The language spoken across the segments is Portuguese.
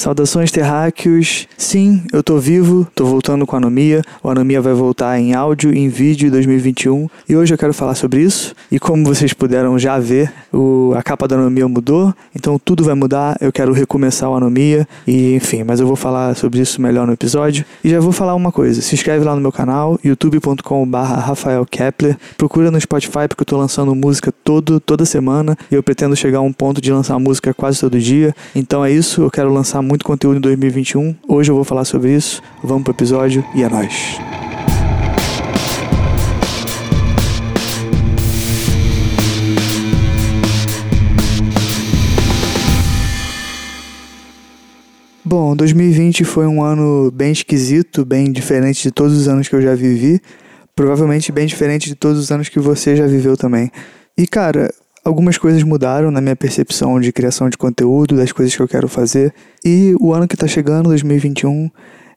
Saudações terráqueos. Sim, eu tô vivo, tô voltando com a Anomia. O Anomia vai voltar em áudio e em vídeo em 2021. E hoje eu quero falar sobre isso. E como vocês puderam já ver, o, a capa da Anomia mudou, então tudo vai mudar. Eu quero recomeçar o Anomia. E enfim, mas eu vou falar sobre isso melhor no episódio. E já vou falar uma coisa: se inscreve lá no meu canal, youtube.com.br Rafael Kepler. Procura no Spotify porque eu tô lançando música todo, toda semana. E eu pretendo chegar a um ponto de lançar música quase todo dia. Então é isso, eu quero lançar muito conteúdo em 2021. Hoje eu vou falar sobre isso. Vamos pro episódio e é nóis. Bom, 2020 foi um ano bem esquisito, bem diferente de todos os anos que eu já vivi. Provavelmente bem diferente de todos os anos que você já viveu também. E cara, algumas coisas mudaram na minha percepção de criação de conteúdo, das coisas que eu quero fazer. E o ano que está chegando, 2021,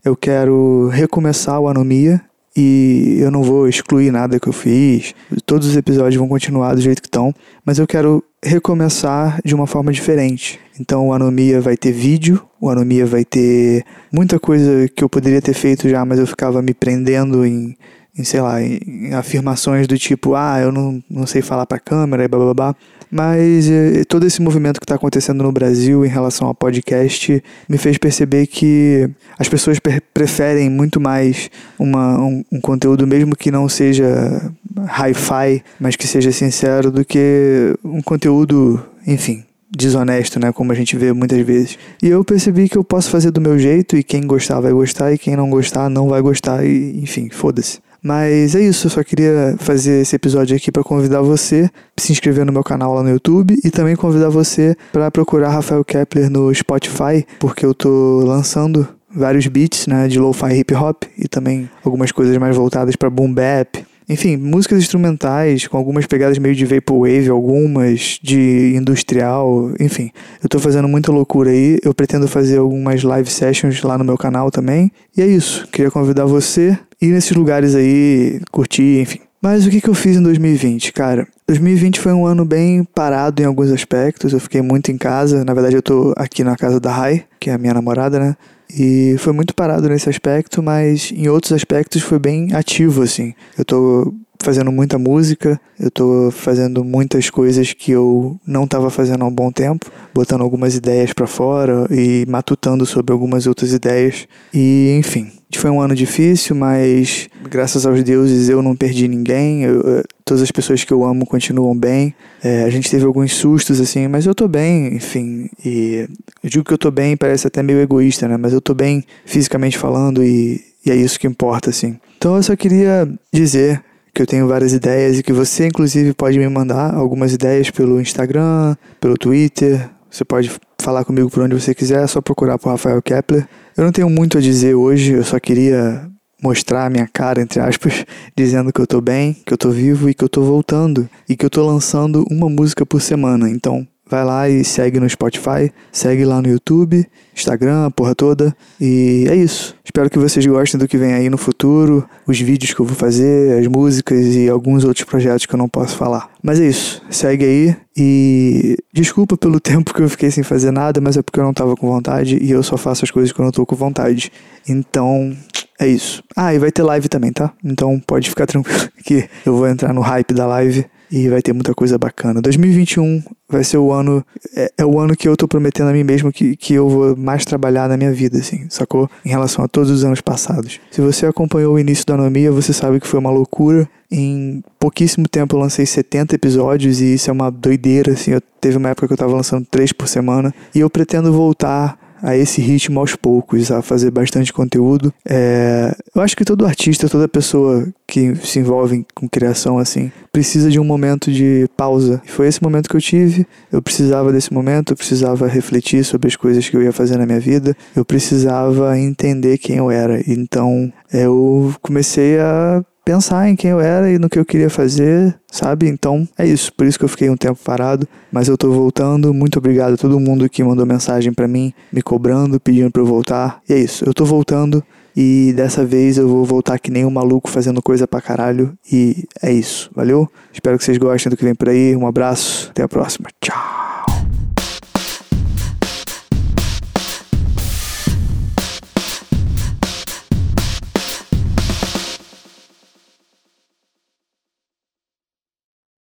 eu quero recomeçar o Anomia. E eu não vou excluir nada que eu fiz, todos os episódios vão continuar do jeito que estão, mas eu quero recomeçar de uma forma diferente. Então o Anomia vai ter vídeo, o Anomia vai ter muita coisa que eu poderia ter feito já, mas eu ficava me prendendo em em, sei lá, em, afirmações do tipo, ah, eu não, não sei falar para câmera e blá blá blá. Mas eh, todo esse movimento que está acontecendo no Brasil em relação ao podcast me fez perceber que as pessoas preferem muito mais uma, um, um conteúdo, mesmo que não seja hi-fi, mas que seja sincero, do que um conteúdo, enfim, desonesto, né? Como a gente vê muitas vezes. E eu percebi que eu posso fazer do meu jeito e quem gostar vai gostar e quem não gostar não vai gostar e enfim, foda-se. Mas é isso, eu só queria fazer esse episódio aqui para convidar você a se inscrever no meu canal lá no YouTube e também convidar você para procurar Rafael Kepler no Spotify, porque eu tô lançando vários beats, né, de lo-fi hip hop e também algumas coisas mais voltadas para boom bap, enfim, músicas instrumentais com algumas pegadas meio de vaporwave, algumas de industrial, enfim. Eu tô fazendo muita loucura aí. Eu pretendo fazer algumas live sessions lá no meu canal também. E é isso. Queria convidar você ir nesses lugares aí, curtir, enfim. Mas o que, que eu fiz em 2020, cara? 2020 foi um ano bem parado em alguns aspectos. Eu fiquei muito em casa. Na verdade, eu tô aqui na casa da Rai, que é a minha namorada, né? E foi muito parado nesse aspecto, mas em outros aspectos foi bem ativo, assim. Eu tô fazendo muita música, eu tô fazendo muitas coisas que eu não estava fazendo há um bom tempo, botando algumas ideias para fora e matutando sobre algumas outras ideias. E, enfim, foi um ano difícil, mas graças aos deuses eu não perdi ninguém. Eu, todas as pessoas que eu amo continuam bem. É, a gente teve alguns sustos, assim, mas eu tô bem, enfim. E eu digo que eu tô bem, parece até meio egoísta, né? Mas eu tô bem fisicamente falando e, e é isso que importa, assim. Então eu só queria dizer que eu tenho várias ideias e que você, inclusive, pode me mandar algumas ideias pelo Instagram, pelo Twitter. Você pode falar comigo por onde você quiser, é só procurar por Rafael Kepler. Eu não tenho muito a dizer hoje, eu só queria mostrar a minha cara, entre aspas, dizendo que eu tô bem, que eu tô vivo e que eu tô voltando e que eu tô lançando uma música por semana. Então, vai lá e segue no Spotify, segue lá no YouTube, Instagram, a porra toda. E é isso. Espero que vocês gostem do que vem aí no futuro, os vídeos que eu vou fazer, as músicas e alguns outros projetos que eu não posso falar. Mas é isso. Segue aí e desculpa pelo tempo que eu fiquei sem fazer nada, mas é porque eu não tava com vontade e eu só faço as coisas quando eu tô com vontade. Então, é isso. Ah, e vai ter live também, tá? Então pode ficar tranquilo que eu vou entrar no hype da live e vai ter muita coisa bacana. 2021 vai ser o ano, é, é, o ano que eu tô prometendo a mim mesmo que, que eu vou mais trabalhar na minha vida, assim, sacou? Em relação a todos os anos passados. Se você acompanhou o início da Anomia, você sabe que foi uma loucura. Em pouquíssimo tempo eu lancei 70 episódios e isso é uma doideira, assim. Eu, teve uma época que eu tava lançando 3 por semana. E eu pretendo voltar a esse ritmo aos poucos, a fazer bastante conteúdo. É, eu acho que todo artista, toda pessoa que se envolve com criação assim, precisa de um momento de pausa. E foi esse momento que eu tive. Eu precisava desse momento, eu precisava refletir sobre as coisas que eu ia fazer na minha vida. Eu precisava entender quem eu era. Então, eu comecei a pensar em quem eu era e no que eu queria fazer, sabe? Então é isso, por isso que eu fiquei um tempo parado, mas eu tô voltando. Muito obrigado a todo mundo que mandou mensagem para mim, me cobrando, pedindo para eu voltar. E é isso, eu tô voltando e dessa vez eu vou voltar que nem um maluco fazendo coisa pra caralho e é isso. Valeu? Espero que vocês gostem do que vem por aí. Um abraço, até a próxima. Tchau.